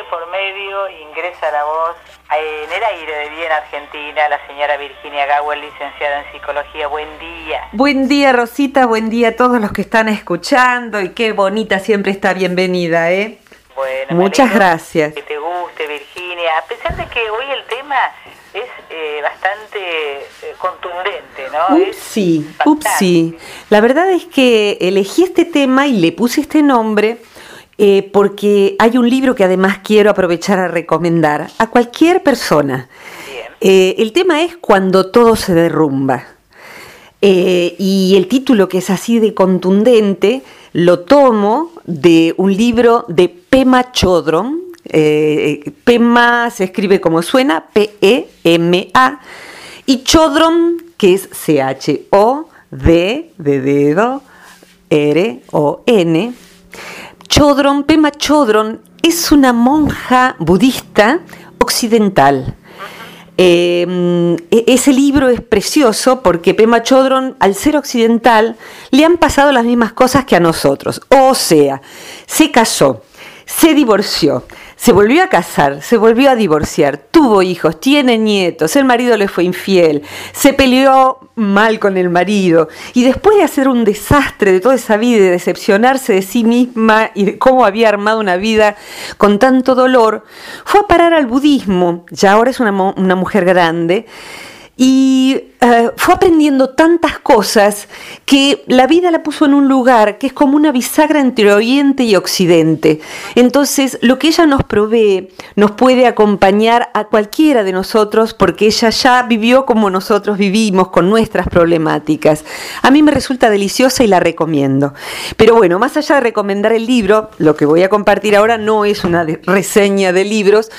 de por medio ingresa la voz en el aire de Bien Argentina, la señora Virginia Gawel, licenciada en psicología. Buen día. Buen día, Rosita. Buen día a todos los que están escuchando y qué bonita siempre está bienvenida, ¿eh? Bueno, muchas gracias. Que te guste, Virginia. A pesar de que hoy el tema es eh, bastante eh, contundente, ¿no? sí, sí. La verdad es que elegí este tema y le puse este nombre eh, porque hay un libro que además quiero aprovechar a recomendar a cualquier persona. Eh, el tema es Cuando todo se derrumba. Eh, y el título que es así de contundente lo tomo de un libro de Pema Chodron. Pema se escribe como suena, P-E-M-A, y Chodron, que es C-H-O-D, de dedo, R-O-N, Chodron, Pema Chodron es una monja budista occidental. Em, e-, ese libro es precioso porque Pema Chodron, al ser occidental, le han pasado las mismas cosas que a nosotros. O sea, se casó, se divorció, se volvió a casar, se volvió a divorciar, tuvo hijos, tiene nietos, el marido le fue infiel, se peleó mal con el marido y después de hacer un desastre de toda esa vida y de decepcionarse de sí misma y de cómo había armado una vida con tanto dolor, fue a parar al budismo, ya ahora es una, una mujer grande, y eh, fue aprendiendo tantas cosas que la vida la puso en un lugar que es como una bisagra entre Oriente y Occidente. Entonces, lo que ella nos provee nos puede acompañar a cualquiera de nosotros porque ella ya vivió como nosotros vivimos, con nuestras problemáticas. A mí me resulta deliciosa y la recomiendo. Pero bueno, más allá de recomendar el libro, lo que voy a compartir ahora no es una reseña de libros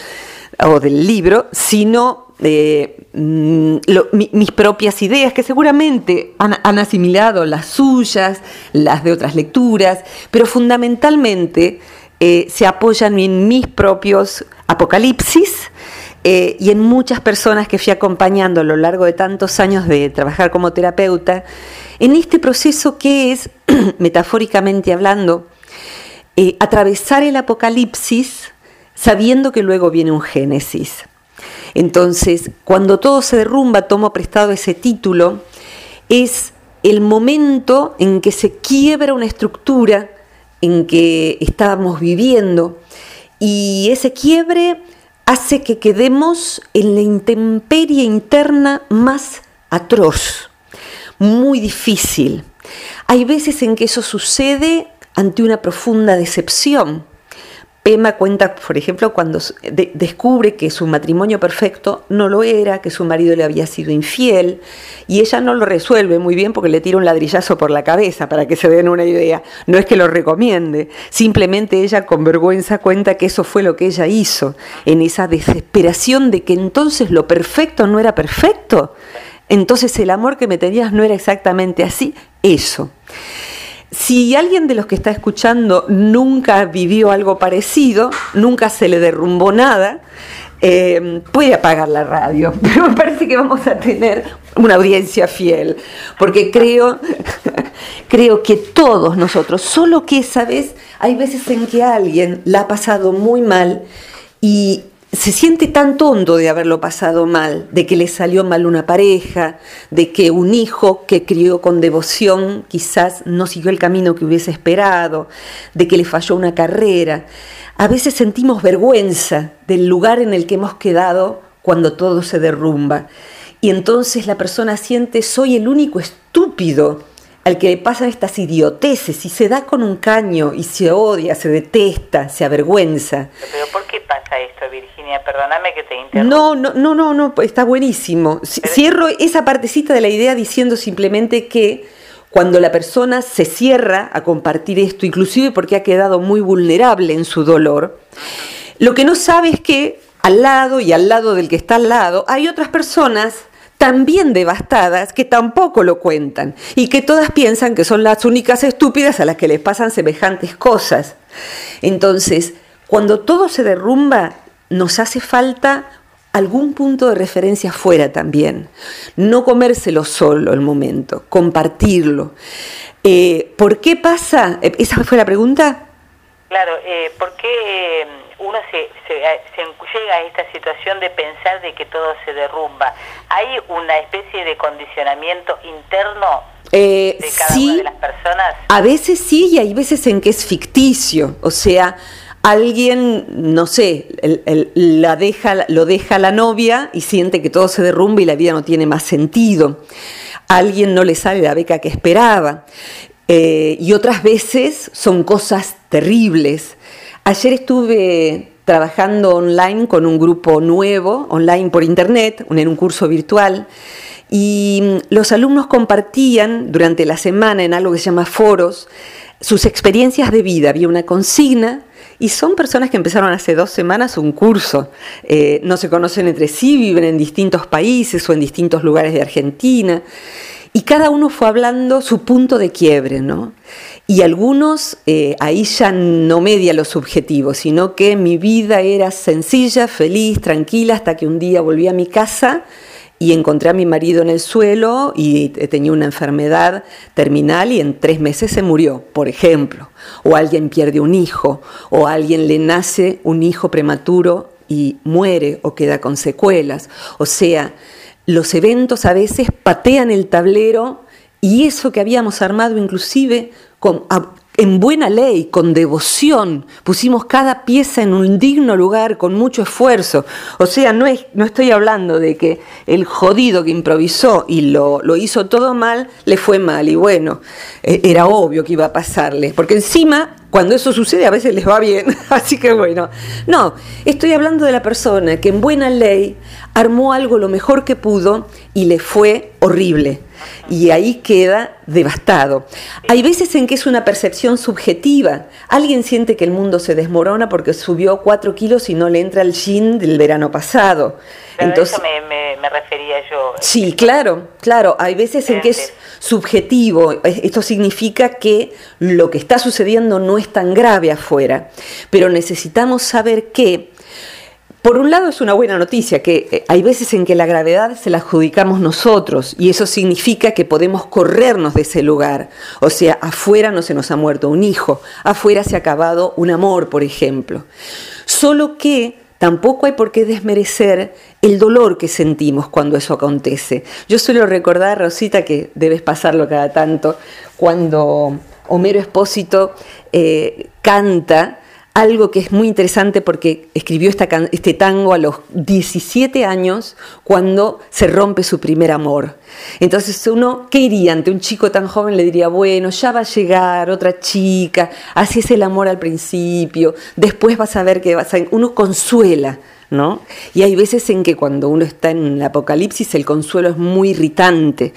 o del libro, sino Mm, mis propias ideas, que seguramente han, asimilado las suyas, las de otras lecturas, pero fundamentalmente eh, se apoyan en mis propios apocalipsis. Eh, y en muchas personas que fui acompañando a lo largo de tantos años de trabajar como terapeuta, en este proceso que es, metafóricamente hablando, eh, atravesar el apocalipsis sabiendo que luego viene un génesis. Entonces, cuando todo se derrumba, tomo prestado ese título, es el momento en que se quiebra una estructura en que estábamos viviendo y ese quiebre hace que quedemos en la intemperie interna más atroz, muy difícil. Hay veces en que eso sucede ante una profunda decepción, Pema cuenta, por ejemplo, cuando descubre que su matrimonio perfecto no lo era, que su marido le había sido infiel, y ella no lo resuelve muy bien porque le tira un ladrillazo por la cabeza, para que se den una idea. No es que lo recomiende, simplemente ella con vergüenza cuenta que eso fue lo que ella hizo, en esa desesperación de que entonces lo perfecto no era perfecto. Entonces el amor que me tenías no era exactamente así, eso. Si alguien de los que está escuchando nunca vivió algo parecido, nunca se le derrumbó nada, eh, puede apagar la radio, pero me parece que vamos a tener una audiencia fiel, porque creo, creo que todos nosotros, solo que esa vez hay veces en que alguien la ha pasado muy mal y se siente tan tonto de haberlo pasado mal, de que le salió mal una pareja, de que un hijo que crió con devoción quizás no siguió el camino que hubiese esperado, de que le falló una carrera. A veces sentimos vergüenza del lugar en el que hemos quedado cuando todo se derrumba. Y entonces la persona siente, soy el único estúpido al que le pasan estas idioteces y se da con un caño y se odia, se detesta, se avergüenza. Pero ¿por qué pasa esto, Virginia? Perdóname que te interrumpa. No, no, no, no, no, está buenísimo. Cierro esa partecita de la idea diciendo simplemente que cuando la persona se cierra a compartir esto, inclusive porque ha quedado muy vulnerable en su dolor, lo que no sabe es que al lado y al lado del que está al lado hay otras personas también devastadas que tampoco lo cuentan y que todas piensan que son las únicas estúpidas a las que les pasan semejantes cosas. Entonces, cuando todo se derrumba, nos hace falta algún punto de referencia fuera también. No comérselo solo el momento, compartirlo. Eh, ¿Por qué pasa? ¿Esa fue la pregunta? Claro, eh, ¿por qué uno se, se, llega a esta situación de pensar de que todo se derrumba. ¿Hay una especie de condicionamiento interno eh, de cada una de las personas? A veces sí y hay veces en que es ficticio, o sea, alguien, no sé, la deja, lo deja la novia y siente que todo se derrumba y la vida no tiene más sentido. A alguien no le sale la beca que esperaba. Eh, y otras veces son cosas terribles. Ayer estuve trabajando online con un grupo nuevo, online por internet, en un curso virtual, y los alumnos compartían durante la semana en algo que se llama foros sus experiencias de vida. Había una consigna y son personas que empezaron hace dos semanas un curso. Eh, no se conocen entre sí, viven en distintos países o en distintos lugares de Argentina. Y cada uno fue hablando su punto de quiebre, ¿no? Y algunos, eh, ahí ya no media los subjetivos, sino que mi vida era sencilla, feliz, tranquila, hasta que un día volví a mi casa y encontré a mi marido en el suelo y tenía una enfermedad terminal y en tres meses se murió, por ejemplo. O alguien pierde un hijo, o alguien le nace un hijo prematuro y muere o queda con secuelas. O sea, los eventos a veces patean el tablero y eso que habíamos armado inclusive con, en buena ley, con devoción, pusimos cada pieza en un digno lugar con mucho esfuerzo. O sea, no, es, no estoy hablando de que el jodido que improvisó y lo, hizo todo mal, le fue mal. Y bueno, e, era obvio que iba a pasarle, porque encima cuando eso sucede a veces les va bien, así que bueno. No, estoy hablando de la persona que en buena ley armó algo lo mejor que pudo y le fue horrible. Y ahí queda devastado. Hay veces en que es una percepción subjetiva. Alguien siente que el mundo se desmorona porque subió cuatro kilos y no le entra el jean del verano pasado. Entonces, eso me, refería yo. Sí, claro, claro. Hay veces en que es subjetivo. Esto significa que lo que está sucediendo no es tan grave afuera. Pero necesitamos saber que por un lado es una buena noticia, que eh, hay veces en que la gravedad se la adjudicamos nosotros y eso significa que podemos corrernos de ese lugar. O sea, afuera no se nos ha muerto un hijo, afuera se ha acabado un amor, por ejemplo. Solo que tampoco hay por qué desmerecer el dolor que sentimos cuando eso acontece. Yo suelo recordar, Rosita, que debes pasarlo cada tanto, cuando Homero Espósito eh, canta algo que es muy interesante porque escribió este tango a los 17 años cuando se rompe su primer amor. Entonces uno, ¿qué iría ante un chico tan joven? Le diría, bueno, ya va a llegar otra chica, así es el amor al principio, después vas a ver que vas a... Uno consuela, ¿no? Y hay veces en que cuando uno está en el apocalipsis el consuelo es muy irritante.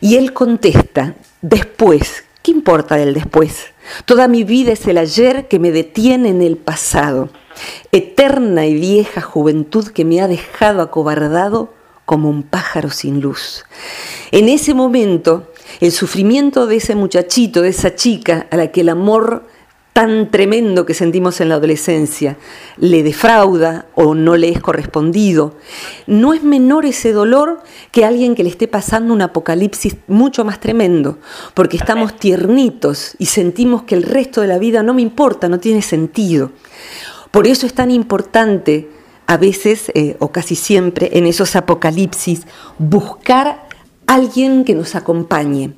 Y él contesta, después, ¿qué importa del después? Toda mi vida es el ayer que me detiene en el pasado, eterna y vieja juventud que me ha dejado acobardado como un pájaro sin luz. En ese momento, el sufrimiento de ese muchachito, de esa chica a la que el amor tan tremendo que sentimos en la adolescencia le defrauda o no le es correspondido, no es menor ese dolor que alguien que le esté pasando un apocalipsis mucho más tremendo, porque estamos tiernitos y sentimos que el resto de la vida no me importa, no tiene sentido. Por eso es tan importante a veces eh, o casi siempre en esos apocalipsis buscar alguien que nos acompañe,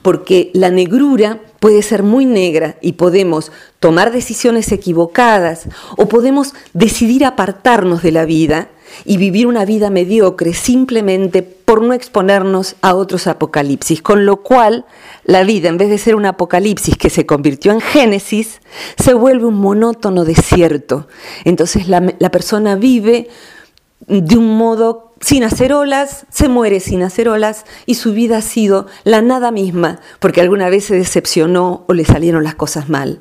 porque la negrura puede ser muy negra y podemos tomar decisiones equivocadas o podemos decidir apartarnos de la vida y vivir una vida mediocre simplemente por no exponernos a otros apocalipsis, con lo cual la vida, en vez de ser un apocalipsis que se convirtió en Génesis, se vuelve un monótono desierto. Entonces la, persona vive de un modo sin hacer olas, se muere sin hacer olas y su vida ha sido la nada misma porque alguna vez se decepcionó o le salieron las cosas mal.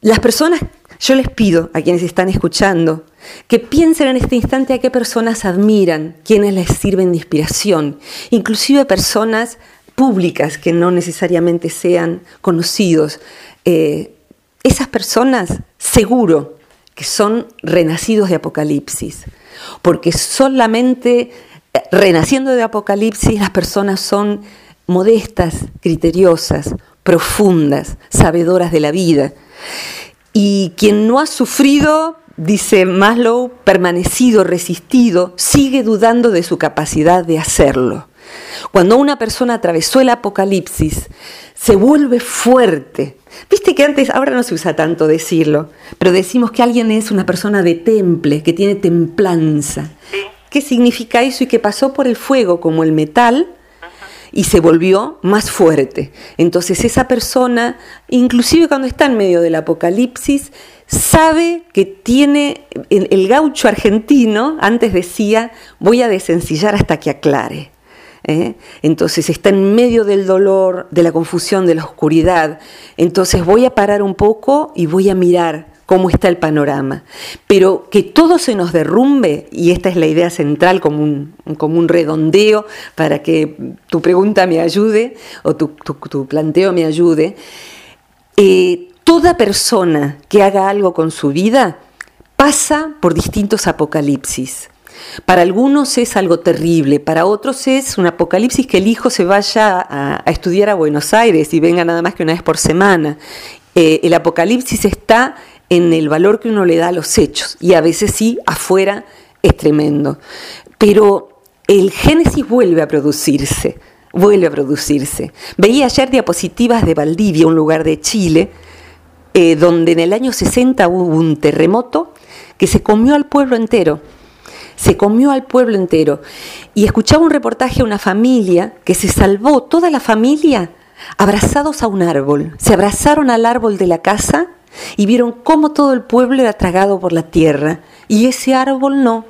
Las personas, yo les pido a quienes están escuchando que piensen en este instante a qué personas admiran, quienes les sirven de inspiración, inclusive personas públicas que no necesariamente sean conocidos. Eh, esas personas seguro que son renacidos de Apocalipsis porque solamente eh, renaciendo de Apocalipsis las personas son modestas, criteriosas, profundas, sabedoras de la vida. Y quien no ha sufrido dice Maslow, permanecido, resistido, sigue dudando de su capacidad de hacerlo. Cuando una persona atravesó el apocalipsis, se vuelve fuerte. Viste que antes, ahora no se usa tanto decirlo, pero decimos que alguien es una persona de temple, que tiene templanza. ¿Qué significa eso? Y que pasó por el fuego como el metal y se volvió más fuerte. Entonces esa persona, inclusive cuando está en medio del apocalipsis, sabe que tiene, el gaucho argentino antes decía, voy a desencillar hasta que aclare. ¿Eh? Entonces está en medio del dolor, de la confusión, de la oscuridad. Entonces voy a parar un poco y voy a mirar cómo está el panorama. Pero que todo se nos derrumbe, y esta es la idea central como un, como un redondeo para que tu pregunta me ayude o tu, planteo me ayude, eh, toda persona que haga algo con su vida pasa por distintos apocalipsis. Para algunos es algo terrible, para otros es un apocalipsis que el hijo se vaya a, estudiar a Buenos Aires y venga nada más que una vez por semana. Eh, el apocalipsis está en el valor que uno le da a los hechos y a veces sí, afuera es tremendo. Pero el Génesis vuelve a producirse, vuelve a producirse. Veía ayer diapositivas de Valdivia, un lugar de Chile, eh, donde en el año 60 hubo un terremoto que se comió al pueblo entero. Se comió al pueblo entero. Y escuchaba un reportaje a una familia que se salvó, toda la familia, abrazados a un árbol. Se abrazaron al árbol de la casa y vieron cómo todo el pueblo era tragado por la tierra y ese árbol no.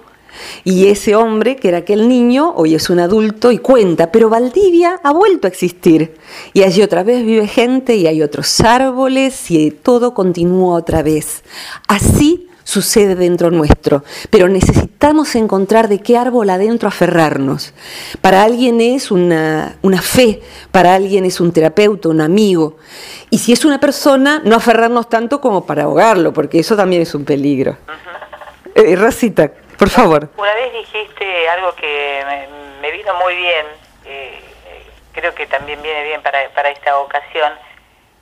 Y ese hombre, que era aquel niño, hoy es un adulto y cuenta, pero Valdivia ha vuelto a existir. Y allí otra vez vive gente y hay otros árboles y todo continúa otra vez. Así sucede dentro nuestro, pero necesitamos encontrar de qué árbol adentro aferrarnos. Para alguien es una, fe, para alguien es un terapeuta, un amigo. Y si es una persona, no aferrarnos tanto como para ahogarlo, porque eso también es un peligro. Eh, Rosita, por favor. Una vez dijiste algo que me, vino muy bien, eh, creo que también viene bien para, para esta ocasión,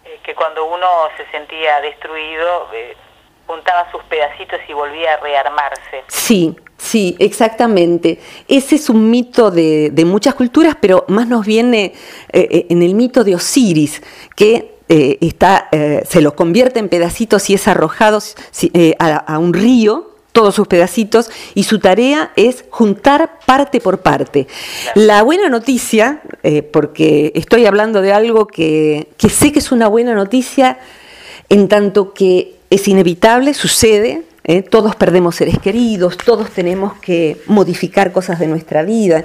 eh, que cuando uno se sentía destruido, juntaba sus pedacitos y volvía a rearmarse. Sí, sí, exactamente. Ese es un mito de, muchas culturas, pero más nos viene eh, eh, en el mito de Osiris, que eh, está, se los convierte en pedacitos y es arrojado a, un río todos sus pedacitos y su tarea es juntar parte por parte. La buena noticia, porque estoy hablando de algo que, que sé que es una buena noticia, en tanto que es inevitable, sucede, ¿eh? todos perdemos seres queridos, todos tenemos que modificar cosas de nuestra vida.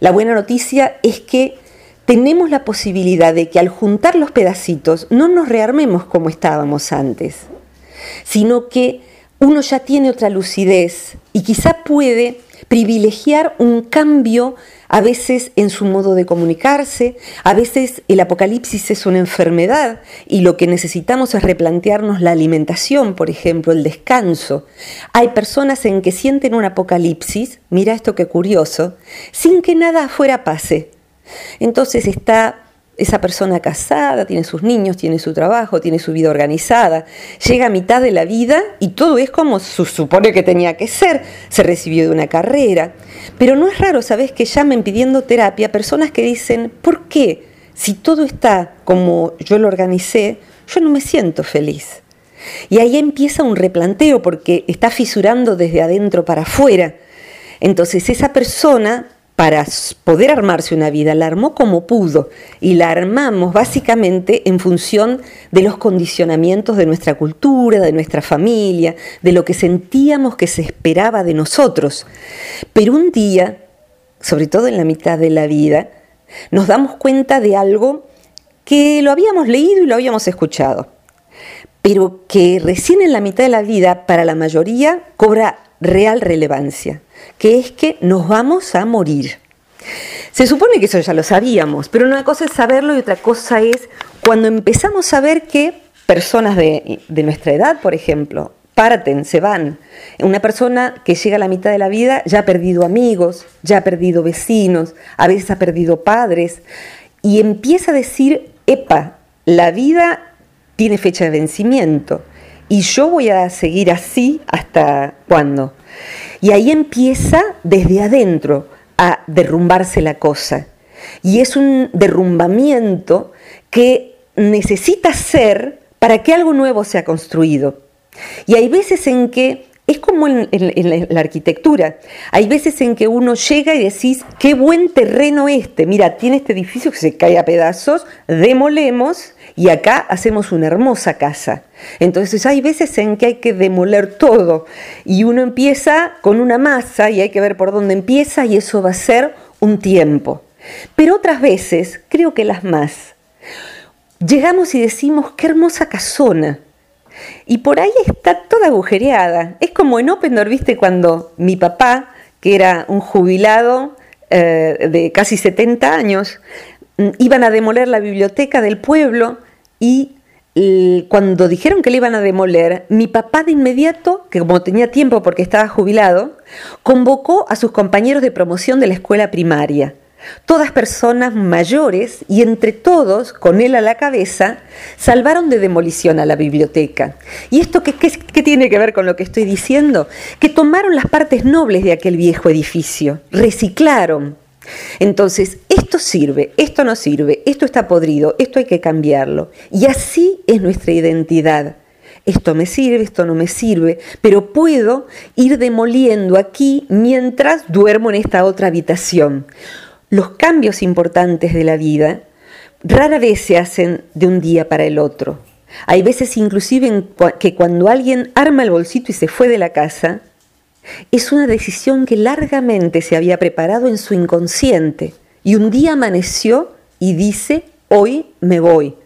La buena noticia es que tenemos la posibilidad de que al juntar los pedacitos no nos rearmemos como estábamos antes, sino que uno ya tiene otra lucidez y quizá puede privilegiar un cambio a veces en su modo de comunicarse, a veces el apocalipsis es una enfermedad y lo que necesitamos es replantearnos la alimentación, por ejemplo, el descanso. Hay personas en que sienten un apocalipsis, mira esto que curioso, sin que nada afuera pase. Entonces está esa persona casada, tiene sus niños, tiene su trabajo, tiene su vida organizada, llega a mitad de la vida y todo es como se supone que tenía que ser, se recibió de una carrera. Pero no es raro, ¿sabes? Que llamen pidiendo terapia personas que dicen, ¿por qué? Si todo está como yo lo organicé, yo no me siento feliz. Y ahí empieza un replanteo porque está fisurando desde adentro para afuera. Entonces esa persona para poder armarse una vida, la armó como pudo y la armamos básicamente en función de los condicionamientos de nuestra cultura, de nuestra familia, de lo que sentíamos que se esperaba de nosotros. Pero un día, sobre todo en la mitad de la vida, nos damos cuenta de algo que lo habíamos leído y lo habíamos escuchado, pero que recién en la mitad de la vida para la mayoría cobra real relevancia que es que nos vamos a morir. Se supone que eso ya lo sabíamos, pero una cosa es saberlo y otra cosa es cuando empezamos a ver que personas de, nuestra edad, por ejemplo, parten, se van. Una persona que llega a la mitad de la vida ya ha perdido amigos, ya ha perdido vecinos, a veces ha perdido padres, y empieza a decir, epa, la vida tiene fecha de vencimiento y yo voy a seguir así hasta cuándo. Y ahí empieza desde adentro a derrumbarse la cosa. Y es un derrumbamiento que necesita ser para que algo nuevo sea construido. Y hay veces en que es como en, la arquitectura. Hay veces en que uno llega y decís, qué buen terreno este. Mira, tiene este edificio que se cae a pedazos, demolemos y acá hacemos una hermosa casa. Entonces hay veces en que hay que demoler todo y uno empieza con una masa y hay que ver por dónde empieza y eso va a ser un tiempo. Pero otras veces, creo que las más, llegamos y decimos, qué hermosa casona. Y por ahí está toda agujereada. Es como en Open viste, cuando mi papá, que era un jubilado eh, de casi 70 años, iban a demoler la biblioteca del pueblo y cuando dijeron que le iban a demoler, mi papá de inmediato, que como tenía tiempo porque estaba jubilado, convocó a sus compañeros de promoción de la escuela primaria Todas personas mayores y entre todos, con él a la cabeza, salvaron de demolición a la biblioteca. ¿Y esto qué, tiene que ver con lo que estoy diciendo? Que tomaron las partes nobles de aquel viejo edificio, reciclaron. Entonces, esto sirve, esto no sirve, esto está podrido, esto hay que cambiarlo. Y así es nuestra identidad. Esto me sirve, esto no me sirve, pero puedo ir demoliendo aquí mientras duermo en esta otra habitación los cambios importantes de la vida rara vez se hacen de un día para el otro. Hay veces inclusive que cuando alguien arma el bolsito y se fue de la casa, es una decisión que largamente se había preparado en su inconsciente y un día amaneció y dice, hoy me voy.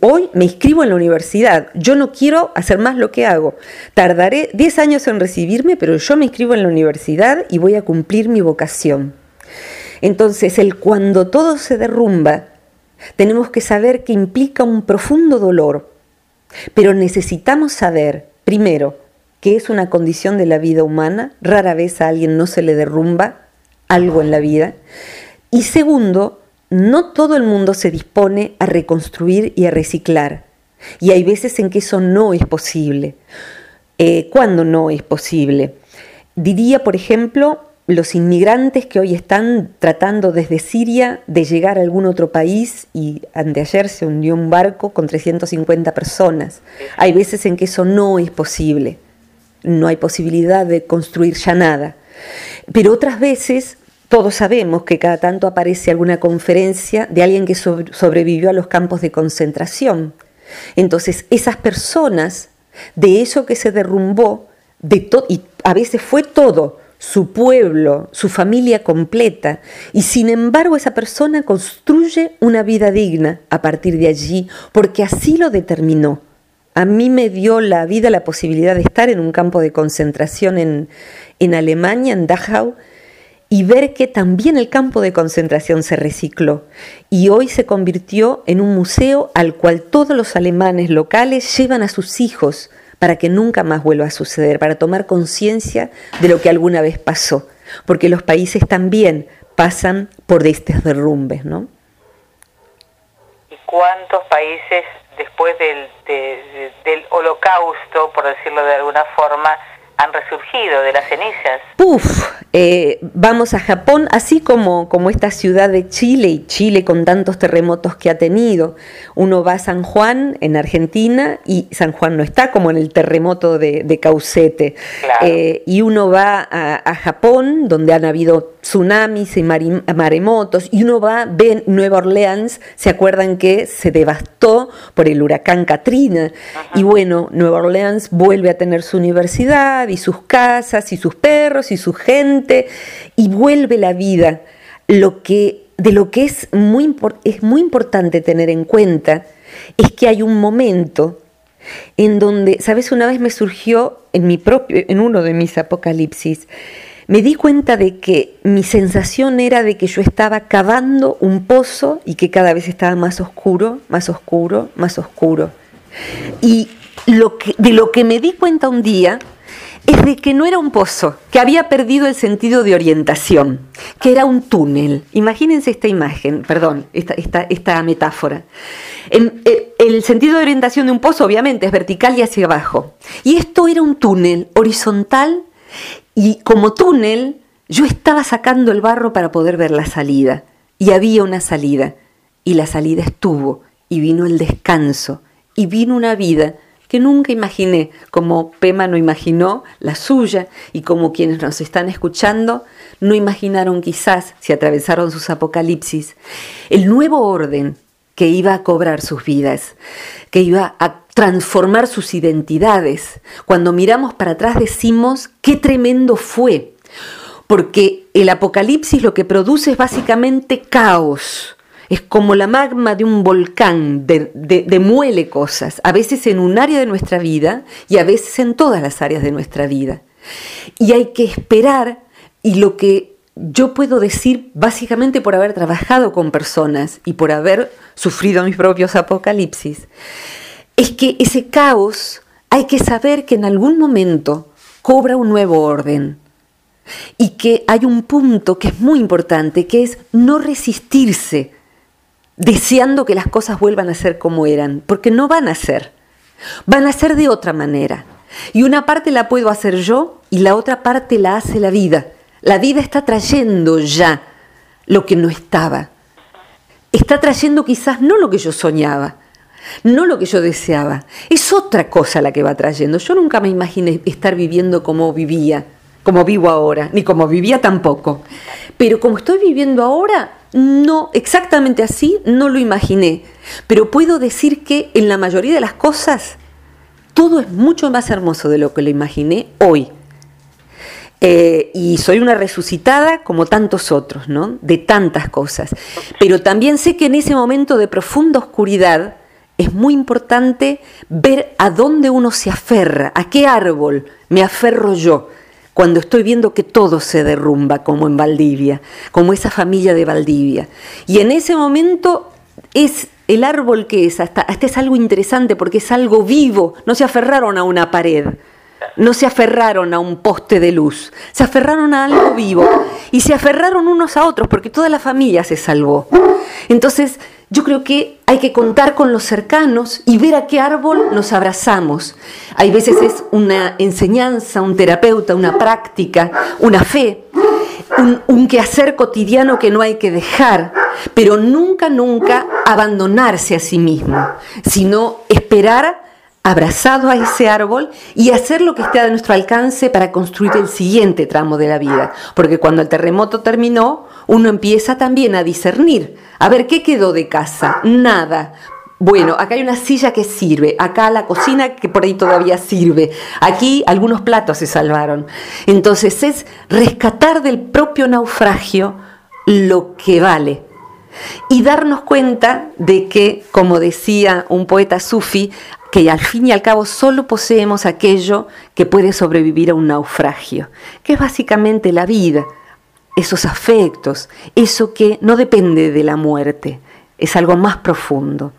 Hoy me inscribo en la universidad. Yo no quiero hacer más lo que hago. Tardaré 10 años en recibirme, pero yo me inscribo en la universidad y voy a cumplir mi vocación. Entonces, el cuando todo se derrumba, tenemos que saber que implica un profundo dolor, pero necesitamos saber, primero, que es una condición de la vida humana, rara vez a alguien no se le derrumba algo en la vida, y segundo, no todo el mundo se dispone a reconstruir y a reciclar, y hay veces en que eso no es posible. Eh, ¿Cuándo no es posible? Diría, por ejemplo, los inmigrantes que hoy están tratando desde Siria de llegar a algún otro país y anteayer se hundió un barco con 350 personas. Hay veces en que eso no es posible, no hay posibilidad de construir ya nada. Pero otras veces todos sabemos que cada tanto aparece alguna conferencia de alguien que sobrevivió a los campos de concentración. Entonces esas personas, de eso que se derrumbó, de y a veces fue todo, su pueblo, su familia completa, y sin embargo esa persona construye una vida digna a partir de allí, porque así lo determinó. A mí me dio la vida la posibilidad de estar en un campo de concentración en, en Alemania, en Dachau, y ver que también el campo de concentración se recicló y hoy se convirtió en un museo al cual todos los alemanes locales llevan a sus hijos para que nunca más vuelva a suceder, para tomar conciencia de lo que alguna vez pasó, porque los países también pasan por estos derrumbes, ¿no? ¿Y cuántos países después del, del holocausto, por decirlo de alguna forma, han resurgido de las cenizas. Puf, eh, vamos a Japón, así como, como esta ciudad de Chile y Chile con tantos terremotos que ha tenido. Uno va a San Juan, en Argentina, y San Juan no está como en el terremoto de, de Caucete. Eh, y uno va a, Japón, donde han habido tsunamis y maremotos, y uno va, ve Nueva Orleans, se acuerdan que se devastó por el huracán Katrina. Y bueno, Nueva Orleans vuelve a tener su universidad y sus casas y sus perros y su gente y vuelve la vida. Lo que, de lo que es muy, es muy importante tener en cuenta es que hay un momento en donde, ¿sabes? Una vez me surgió en, mi propio, en uno de mis apocalipsis, me di cuenta de que mi sensación era de que yo estaba cavando un pozo y que cada vez estaba más oscuro, más oscuro, más oscuro. Y lo que, de lo que me di cuenta un día es de que no era un pozo, que había perdido el sentido de orientación, que era un túnel. Imagínense esta imagen, perdón, esta, esta, metáfora. Eh, el sentido de orientación de un pozo obviamente es vertical y hacia abajo. Y esto era un túnel horizontal y como túnel yo estaba sacando el barro para poder ver la salida. Y había una salida. Y la salida estuvo. Y vino el descanso. Y vino una vida que nunca imaginé, como Pema no imaginó la suya y como quienes nos están escuchando no imaginaron quizás, si atravesaron sus apocalipsis, el nuevo orden que iba a cobrar sus vidas, que iba a transformar sus identidades. Cuando miramos para atrás decimos, qué tremendo fue porque el apocalipsis lo que produce es básicamente caos. Es como la magma de un volcán, demuele cosas, a veces en un área de nuestra vida y a veces en todas las áreas de nuestra vida. Y hay que esperar, y lo que yo puedo decir básicamente por haber trabajado con personas y por haber sufrido mis propios apocalipsis, es que ese caos hay que saber que en algún momento cobra un nuevo orden y que hay un punto que es muy importante, que es no resistirse deseando que las cosas vuelvan a ser como eran, porque no van a ser, van a ser de otra manera. Y una parte la puedo hacer yo y la otra parte la hace la vida. La vida está trayendo ya lo que no estaba. Está trayendo quizás no lo que yo soñaba, no lo que yo deseaba. Es otra cosa la que va trayendo. Yo nunca me imaginé estar viviendo como vivía como vivo ahora, ni como vivía tampoco. Pero como estoy viviendo ahora, no, exactamente así, no lo imaginé. Pero puedo decir que en la mayoría de las cosas, todo es mucho más hermoso de lo que lo imaginé hoy. Eh, y soy una resucitada como tantos otros, ¿no? De tantas cosas. Pero también sé que en ese momento de profunda oscuridad es muy importante ver a dónde uno se aferra, a qué árbol me aferro yo cuando estoy viendo que todo se derrumba, como en Valdivia, como esa familia de Valdivia. Y en ese momento es el árbol que es, hasta, hasta es algo interesante porque es algo vivo, no se aferraron a una pared, no se aferraron a un poste de luz, se aferraron a algo vivo y se aferraron unos a otros porque toda la familia se salvó. Entonces, yo creo que hay que contar con los cercanos y ver a qué árbol nos abrazamos. Hay veces es una enseñanza, un terapeuta, una práctica, una fe, un, un quehacer cotidiano que no hay que dejar, pero nunca, nunca abandonarse a sí mismo, sino esperar abrazado a ese árbol y hacer lo que esté a nuestro alcance para construir el siguiente tramo de la vida. Porque cuando el terremoto terminó, uno empieza también a discernir. A ver, ¿qué quedó de casa? Nada. Bueno, acá hay una silla que sirve, acá la cocina que por ahí todavía sirve, aquí algunos platos se salvaron. Entonces es rescatar del propio naufragio lo que vale y darnos cuenta de que, como decía un poeta sufi, que al fin y al cabo solo poseemos aquello que puede sobrevivir a un naufragio, que es básicamente la vida, esos afectos, eso que no depende de la muerte, es algo más profundo.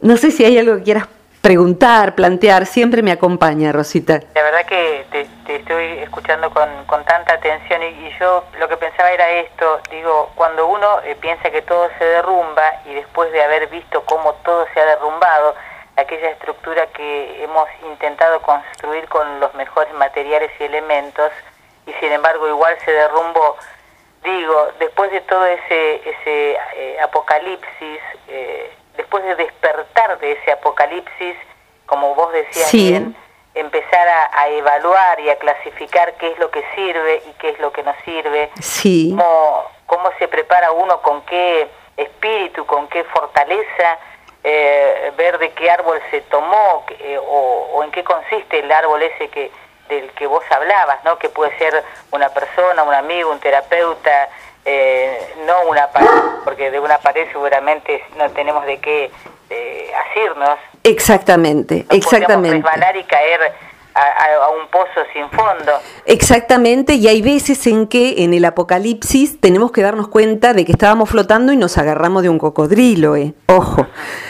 No sé si hay algo que quieras preguntar, plantear, siempre me acompaña, Rosita. La verdad que te, estoy escuchando con, tanta atención y, yo lo que pensaba era esto, digo, cuando uno eh, piensa que todo se derrumba y después de haber visto cómo todo se ha derrumbado, aquella estructura que hemos intentado construir con los mejores materiales y elementos y sin embargo igual se derrumbó. Digo, después de todo ese, ese eh, apocalipsis, eh, después de despertar de ese apocalipsis, como vos decías bien, empezar a, evaluar y a clasificar qué es lo que sirve y qué es lo que no sirve, sí. cómo, cómo se prepara uno, con qué espíritu, con qué fortaleza eh, ver de qué árbol se tomó eh, o, en qué consiste el árbol ese que del que vos hablabas, ¿no? Que puede ser una persona, un amigo, un terapeuta, eh, no una pared, porque de una pared seguramente no tenemos de qué asirnos. Exactamente, exactamente. resbalar y caer a, un pozo sin fondo. Exactamente, y hay veces en que en el apocalipsis tenemos que darnos cuenta de que estábamos flotando y nos agarramos de un cocodrilo, eh. ojo.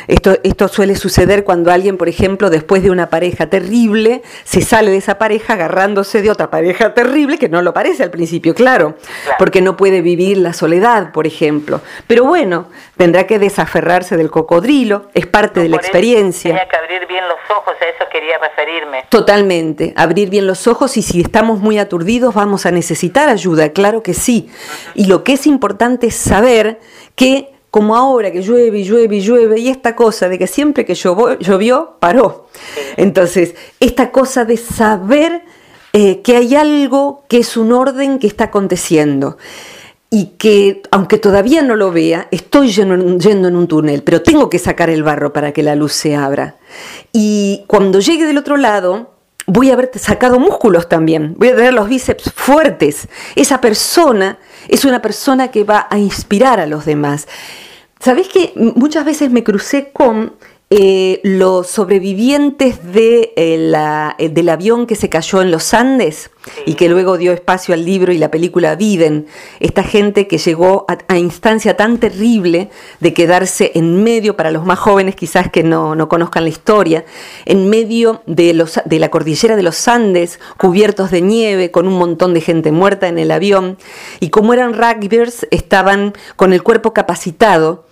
Esto, esto suele suceder cuando alguien, por ejemplo, después de una pareja terrible, se sale de esa pareja agarrándose de otra pareja terrible que no lo parece al principio, claro, porque no puede vivir la soledad, por ejemplo. Pero bueno, tendrá que desaferrarse del cocodrilo, es parte de la experiencia. Tenía que abrir bien los ojos, a eso quería referirme. Totalmente, abrir bien los ojos y si estamos muy aturdidos vamos a necesitar ayuda, claro que sí. Y lo que es importante es saber que como ahora que llueve y llueve y llueve, y esta cosa de que siempre que llovió, paró. Entonces, esta cosa de saber eh, que hay algo que es un orden que está aconteciendo y que, aunque todavía no lo vea, estoy yendo, yendo en un túnel, pero tengo que sacar el barro para que la luz se abra. Y cuando llegue del otro lado, voy a haber sacado músculos también, voy a tener los bíceps fuertes. Esa persona es una persona que va a inspirar a los demás. ¿Sabés que muchas veces me crucé con eh, los sobrevivientes de, eh, eh, del avión que se cayó en los Andes y que luego dio espacio al libro y la película Viven, esta gente que llegó a, instancia tan terrible de quedarse en medio, para los más jóvenes quizás que no, no conozcan la historia, en medio de, los, de la cordillera de los Andes, cubiertos de nieve, con un montón de gente muerta en el avión, y como eran rugbyers, estaban con el cuerpo capacitado,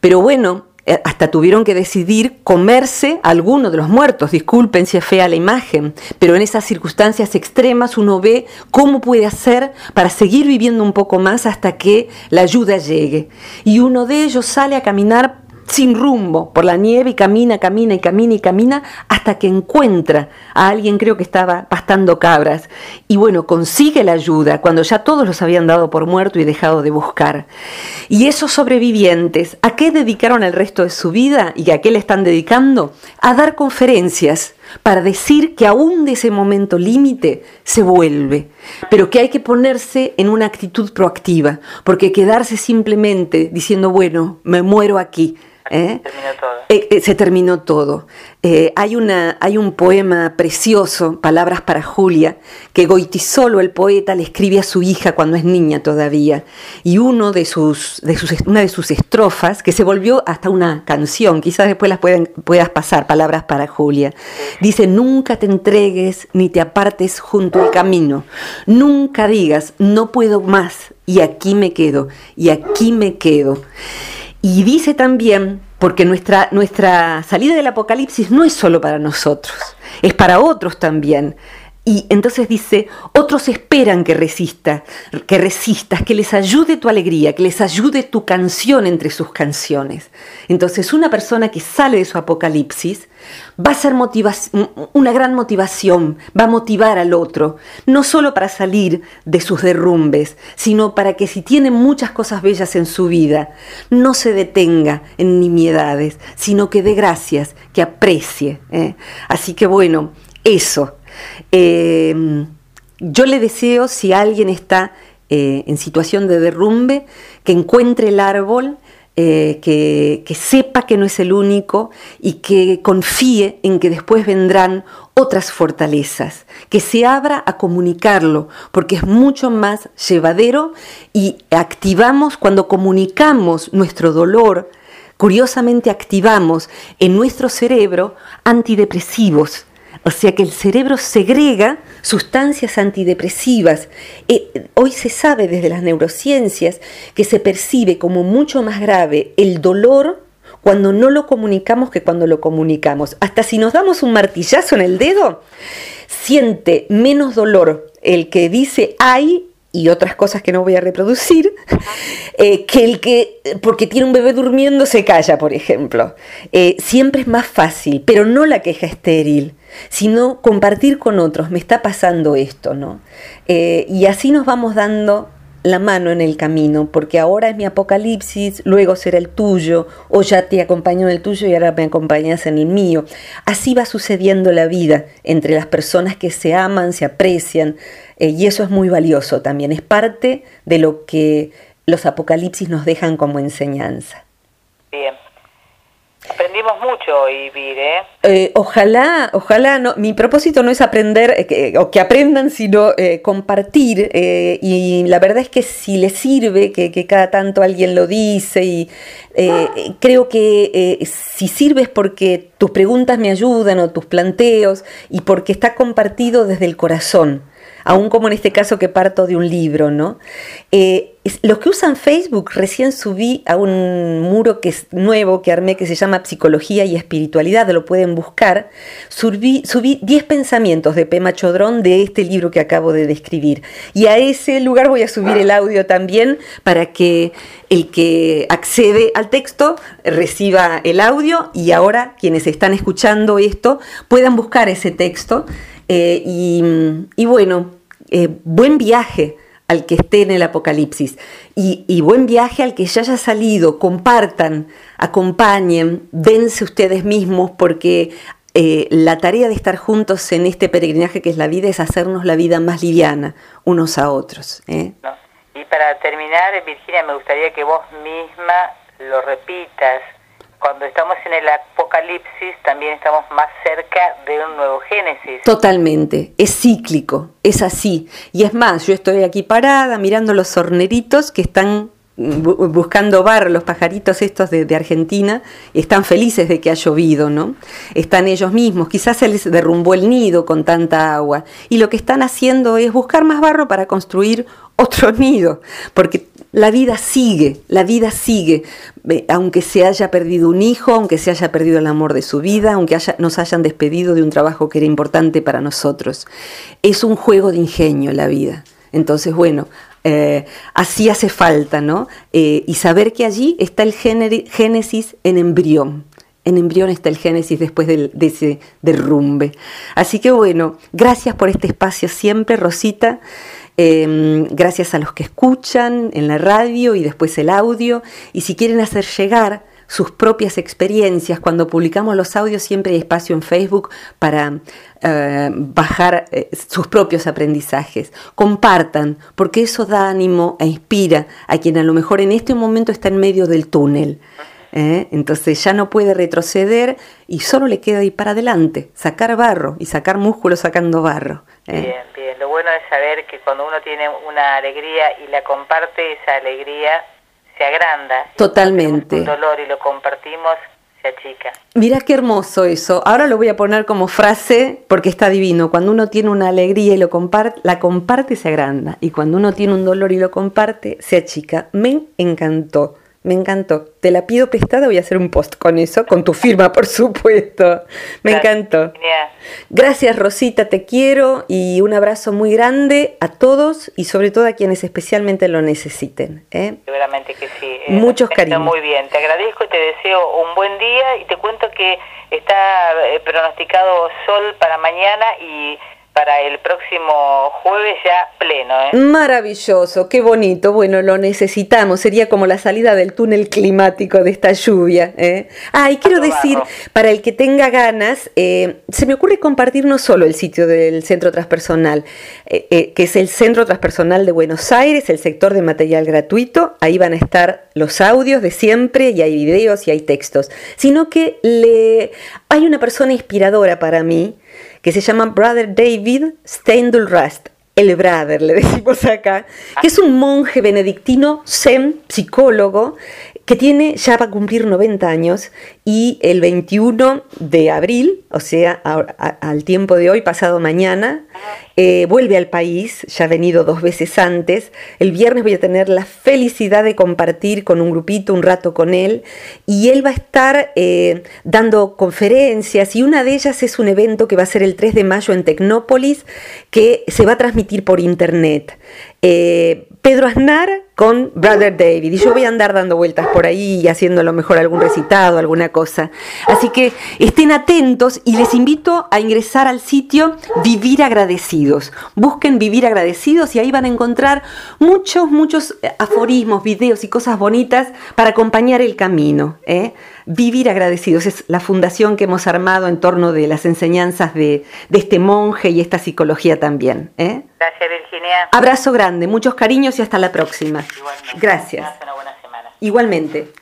pero bueno, hasta tuvieron que decidir comerse a alguno de los muertos. Disculpen si es fea la imagen, pero en esas circunstancias extremas uno ve cómo puede hacer para seguir viviendo un poco más hasta que la ayuda llegue. Y uno de ellos sale a caminar sin rumbo por la nieve y camina, camina y camina y camina hasta que encuentra a alguien, creo que estaba pastando cabras, y bueno, consigue la ayuda cuando ya todos los habían dado por muerto y dejado de buscar. Y esos sobrevivientes, ¿a qué dedicaron el resto de su vida y a qué le están dedicando? A dar conferencias para decir que aún de ese momento límite se vuelve, pero que hay que ponerse en una actitud proactiva, porque quedarse simplemente diciendo, bueno, me muero aquí, ¿Eh? Eh, eh, se terminó todo. hay, una, hay un poema precioso, Palabras para Julia, que Goitisolo, el poeta, le escribe a su hija cuando es niña todavía. Y uno de sus, de sus, una de sus estrofas, que se volvió hasta una canción, quizás después las puedas pasar, Palabras para Julia, dice, nunca te entregues ni te apartes junto al camino. Nunca digas, no puedo más, y aquí me quedo, y aquí me quedo. Y dice también, porque nuestra, nuestra salida del apocalipsis no es solo para nosotros, es para otros también. Y entonces dice, otros esperan que resista, que resistas, que les ayude tu alegría, que les ayude tu canción entre sus canciones. Entonces una persona que sale de su apocalipsis va a ser una gran motivación, va a motivar al otro, no solo para salir de sus derrumbes, sino para que si tiene muchas cosas bellas en su vida, no se detenga en nimiedades, sino que dé gracias, que aprecie. ¿eh? Así que bueno, eso. Em, yo le deseo, si alguien está eh, en situación de derrumbe, que encuentre el árbol, eh, que, que, sepa que no es el único y que confíe en que después vendrán otras fortalezas, que se abra a comunicarlo, porque es mucho más llevadero y activamos cuando comunicamos nuestro dolor, curiosamente activamos en nuestro cerebro antidepresivos o sea que el cerebro segrega sustancias antidepresivas. Eh, hoy se sabe desde las neurociencias que se percibe como mucho más grave el dolor cuando no lo comunicamos que cuando lo comunicamos. Hasta si nos damos un martillazo en el dedo, siente menos dolor el que dice ay y otras cosas que no voy a reproducir, eh, que el que, porque tiene un bebé durmiendo, se calla, por ejemplo. Eh, siempre es más fácil, pero no la queja estéril sino compartir con otros, me está pasando esto, ¿no? Eh, y así nos vamos dando la mano en el camino, porque ahora es mi apocalipsis, luego será el tuyo, o ya te acompañó en el tuyo y ahora me acompañas en el mío. Así va sucediendo la vida entre las personas que se aman, se aprecian, eh, y eso es muy valioso también, es parte de lo que los apocalipsis nos dejan como enseñanza. Bien. Aprendimos mucho hoy, ¿eh? ¿eh? ojalá, ojalá, no, mi propósito no es aprender eh, o que aprendan, sino eh, compartir. y la verdad es que si les sirve, que, que cada tanto alguien lo dice, y creo que si sirve es porque tus preguntas me ayudan o tus planteos y porque está compartido desde el corazón aún como en este caso que parto de un libro, ¿no? Eh, los que usan Facebook, recién subí a un muro que es nuevo que armé que se llama Psicología y Espiritualidad, lo pueden buscar. Subí 10 pensamientos de Pema Chodrón de este libro que acabo de describir. Y a ese lugar voy a subir el audio también para que el que accede al texto reciba el audio y ahora quienes están escuchando esto puedan buscar ese texto. Eh, y bueno, eh, buen viaje al que esté en el apocalipsis y, buen viaje al que ya haya salido, compartan, acompañen, dense ustedes mismos porque eh, la tarea de estar juntos en este peregrinaje que es la vida es hacernos la vida más liviana unos a otros. ¿eh? Y para terminar, Virginia, me gustaría que vos misma lo repitas cuando estamos en el apocalipsis también estamos más cerca de un nuevo Génesis. Totalmente, es cíclico, es así. Y es más, yo estoy aquí parada mirando los horneritos que están buscando bar, los pajaritos estos de, Argentina, están felices de que ha llovido, ¿no? Están ellos mismos, quizás se les derrumbó el nido con tanta agua, y lo que están haciendo es buscar más barro para construir otro nido, porque la vida sigue, la vida sigue, aunque se haya perdido un hijo, aunque se haya perdido el amor de su vida, aunque nos hayan despedido de un trabajo que era importante para nosotros. Es un juego de ingenio la vida. Entonces, bueno, eh, así hace falta, ¿no? Eh, y saber que allí está el génesis en embrión. En embrión está el génesis después de ese derrumbe. Así que bueno, gracias por este espacio siempre, Rosita. Em, gracias a los que escuchan en la radio y después el audio. Y si quieren hacer llegar sus propias experiencias, cuando publicamos los audios siempre hay espacio en Facebook para eh, bajar eh, sus propios aprendizajes. Compartan, porque eso da ánimo e inspira a quien a lo mejor en este momento está en medio del túnel. ¿Eh? Entonces ya no puede retroceder y solo le queda ir para adelante, sacar barro y sacar músculo sacando barro. Bien, bien. Lo bueno es saber que cuando uno tiene una alegría y la comparte, esa alegría se agranda. Totalmente. Un dolor y lo compartimos, se achica. Mira qué hermoso eso. Ahora lo voy a poner como frase porque está divino. Cuando uno tiene una alegría y lo comparte, la comparte, se agranda. Y cuando uno tiene un dolor y lo comparte, se achica. Me encantó. Me encantó. Te la pido prestada, voy a hacer un post con eso, con tu firma, por supuesto. Me encantó. Gracias, Rosita, te quiero y un abrazo muy grande a todos y sobre todo a quienes especialmente lo necesiten. ¿eh? Seguramente que sí. Eh, Muchos cariños. Muy bien, te agradezco y te deseo un buen día y te cuento que está eh, pronosticado sol para mañana y para el próximo jueves ya pleno. ¿eh? Maravilloso, qué bonito. Bueno, lo necesitamos. Sería como la salida del túnel climático de esta lluvia. ¿eh? Ah, y quiero decir, para el que tenga ganas, eh, se me ocurre compartir no solo el sitio del Centro Transpersonal, que es el Centro Transpersonal de Buenos Aires, el sector de material gratuito. Ahí van a estar los audios de siempre y hay videos y hay textos. Sino que le... hay una persona inspiradora para mí que se llama Brother David Steindl-Rast, el brother, le decimos acá, que es un monje benedictino zen, psicólogo, que tiene, ya va a cumplir 90 años y el 21 de abril, o sea, al tiempo de hoy, pasado mañana, eh, vuelve al país, ya ha venido dos veces antes. El viernes voy a tener la felicidad de compartir con un grupito un rato con él y él va a estar eh, dando conferencias y una de ellas es un evento que va a ser el 3 de mayo en Tecnópolis que se va a transmitir por internet. Eh, Pedro Aznar con Brother David. Y yo voy a andar dando vueltas por ahí y haciendo a lo mejor algún recitado, alguna cosa. Así que estén atentos y les invito a ingresar al sitio Vivir Agradecidos. Busquen Vivir Agradecidos y ahí van a encontrar muchos, muchos eh, aforismos, videos y cosas bonitas para acompañar el camino. ¿eh? Vivir Agradecidos es la fundación que hemos armado en torno de las enseñanzas de, este monje y esta psicología también. ¿eh? Gracias, Virginia. Abrazo grande, muchos cariños y hasta la próxima. Igualmente. Gracias. Una buena semana. Igualmente.